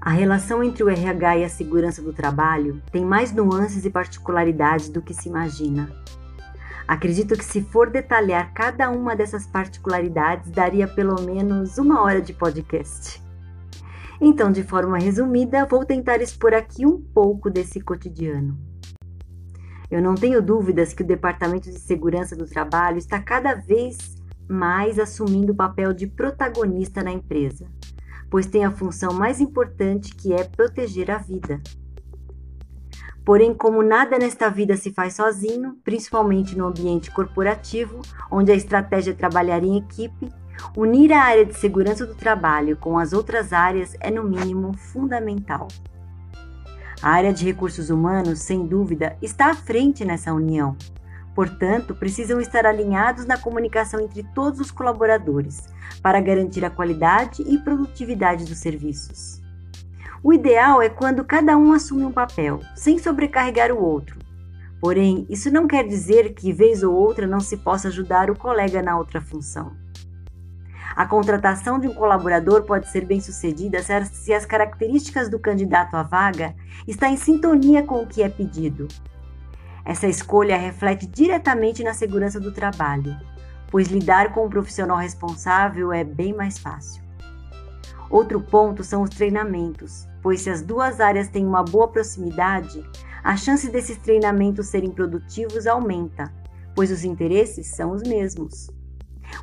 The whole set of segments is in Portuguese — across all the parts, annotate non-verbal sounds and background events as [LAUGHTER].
A relação entre o RH e a segurança do trabalho tem mais nuances e particularidades do que se imagina. Acredito que, se for detalhar cada uma dessas particularidades, daria pelo menos uma hora de podcast. Então, de forma resumida, vou tentar expor aqui um pouco desse cotidiano. Eu não tenho dúvidas que o Departamento de Segurança do Trabalho está cada vez mais assumindo o papel de protagonista na empresa, pois tem a função mais importante que é proteger a vida. Porém, como nada nesta vida se faz sozinho, principalmente no ambiente corporativo, onde a estratégia é trabalhar em equipe, unir a área de segurança do trabalho com as outras áreas é, no mínimo, fundamental. A área de recursos humanos, sem dúvida, está à frente nessa união. Portanto, precisam estar alinhados na comunicação entre todos os colaboradores para garantir a qualidade e produtividade dos serviços. O ideal é quando cada um assume um papel, sem sobrecarregar o outro. Porém, isso não quer dizer que, vez ou outra, não se possa ajudar o colega na outra função. A contratação de um colaborador pode ser bem sucedida se as características do candidato à vaga estão em sintonia com o que é pedido. Essa escolha reflete diretamente na segurança do trabalho, pois lidar com um profissional responsável é bem mais fácil. Outro ponto são os treinamentos pois se as duas áreas têm uma boa proximidade, a chance desses treinamentos serem produtivos aumenta, pois os interesses são os mesmos.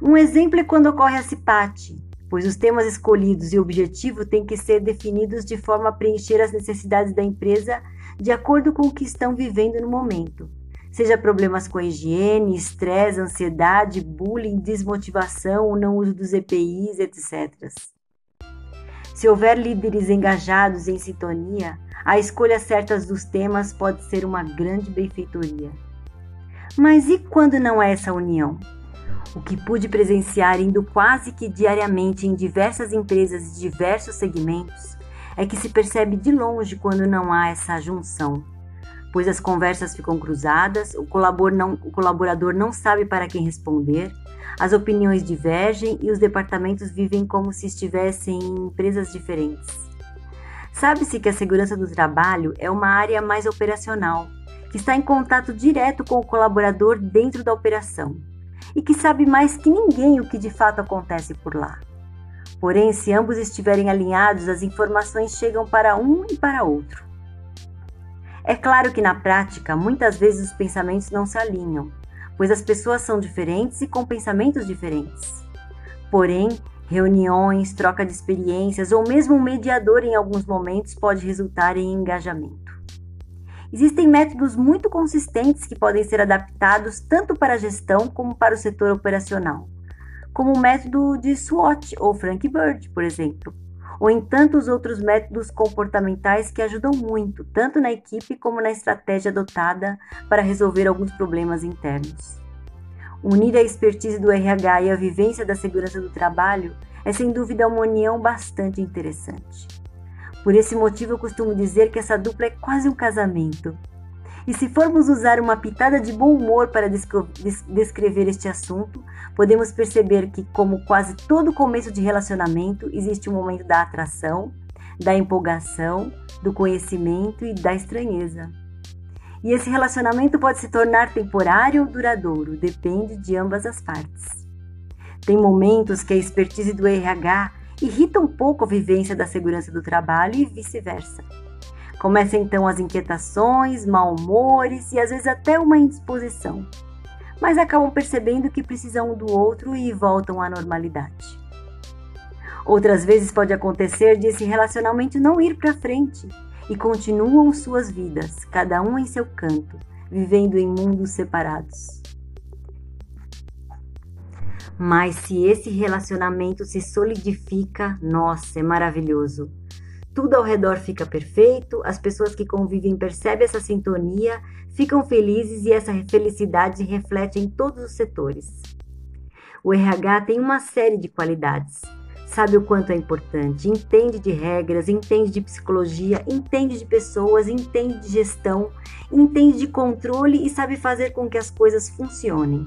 Um exemplo é quando ocorre a CIPAT, pois os temas escolhidos e o objetivo têm que ser definidos de forma a preencher as necessidades da empresa de acordo com o que estão vivendo no momento, seja problemas com higiene, estresse, ansiedade, bullying, desmotivação, o não uso dos EPIs, etc. Se houver líderes engajados em sintonia, a escolha certa dos temas pode ser uma grande benfeitoria. Mas e quando não é essa união? O que pude presenciar indo quase que diariamente em diversas empresas de diversos segmentos é que se percebe de longe quando não há essa junção, pois as conversas ficam cruzadas, o colaborador não, o colaborador não sabe para quem responder as opiniões divergem e os departamentos vivem como se estivessem em empresas diferentes. Sabe-se que a segurança do trabalho é uma área mais operacional, que está em contato direto com o colaborador dentro da operação e que sabe mais que ninguém o que de fato acontece por lá. Porém, se ambos estiverem alinhados, as informações chegam para um e para outro. É claro que na prática, muitas vezes os pensamentos não se alinham, pois as pessoas são diferentes e com pensamentos diferentes. Porém, reuniões, troca de experiências ou mesmo um mediador em alguns momentos pode resultar em engajamento. Existem métodos muito consistentes que podem ser adaptados tanto para a gestão como para o setor operacional, como o método de SWOT ou Frank Bird, por exemplo, ou em tantos outros métodos comportamentais que ajudam muito, tanto na equipe como na estratégia adotada para resolver alguns problemas internos. Unir a expertise do RH e a vivência da segurança do trabalho é sem dúvida uma união bastante interessante. Por esse motivo, eu costumo dizer que essa dupla é quase um casamento. E se formos usar uma pitada de bom humor para descrever este assunto, podemos perceber que, como quase todo começo de relacionamento, existe um momento da atração, da empolgação, do conhecimento e da estranheza. E esse relacionamento pode se tornar temporário ou duradouro, depende de ambas as partes. Tem momentos que a expertise do RH irrita um pouco a vivência da segurança do trabalho e vice-versa. Começam então as inquietações, mal-humores e às vezes até uma indisposição. Mas acabam percebendo que precisam um do outro e voltam à normalidade. Outras vezes pode acontecer de esse relacionamento não ir para frente e continuam suas vidas, cada um em seu canto, vivendo em mundos separados. Mas se esse relacionamento se solidifica, nossa, é maravilhoso. Tudo ao redor fica perfeito, as pessoas que convivem percebem essa sintonia, ficam felizes e essa felicidade reflete em todos os setores. O RH tem uma série de qualidades. Sabe o quanto é importante, entende de regras, entende de psicologia, entende de pessoas, entende de gestão, entende de controle e sabe fazer com que as coisas funcionem.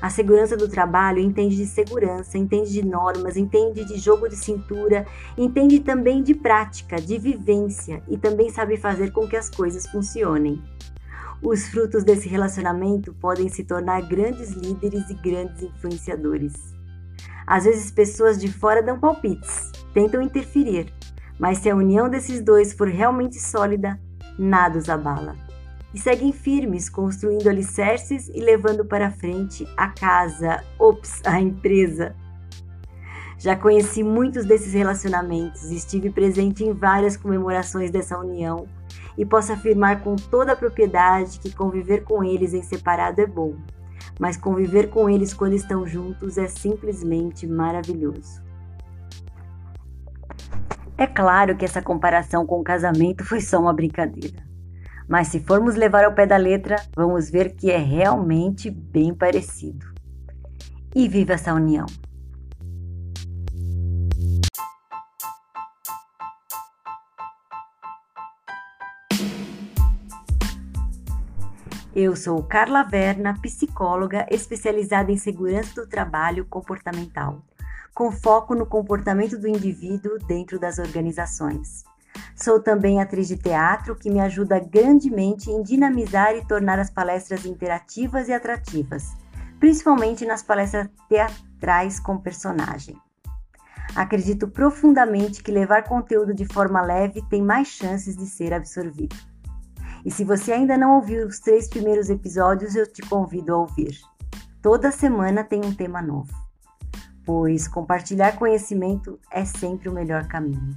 A segurança do trabalho entende de segurança, entende de normas, entende de jogo de cintura, entende também de prática, de vivência e também sabe fazer com que as coisas funcionem. Os frutos desse relacionamento podem se tornar grandes líderes e grandes influenciadores. Às vezes, pessoas de fora dão palpites, tentam interferir, mas se a união desses dois for realmente sólida, nada os abala e seguem firmes, construindo alicerces e levando para frente a casa, ops, [LAUGHS] a empresa. Já conheci muitos desses relacionamentos, estive presente em várias comemorações dessa união e posso afirmar com toda a propriedade que conviver com eles em separado é bom, mas conviver com eles quando estão juntos é simplesmente maravilhoso. É claro que essa comparação com o casamento foi só uma brincadeira. Mas se formos levar ao pé da letra, vamos ver que é realmente bem parecido. E viva essa união! Eu sou Carla Verna, psicóloga especializada em segurança do trabalho comportamental, com foco no comportamento do indivíduo dentro das organizações. Sou também atriz de teatro, que me ajuda grandemente em dinamizar e tornar as palestras interativas e atrativas, principalmente nas palestras teatrais com personagem. Acredito profundamente que levar conteúdo de forma leve tem mais chances de ser absorvido. E se você ainda não ouviu os três primeiros episódios, eu te convido a ouvir. Toda semana tem um tema novo, pois compartilhar conhecimento é sempre o melhor caminho.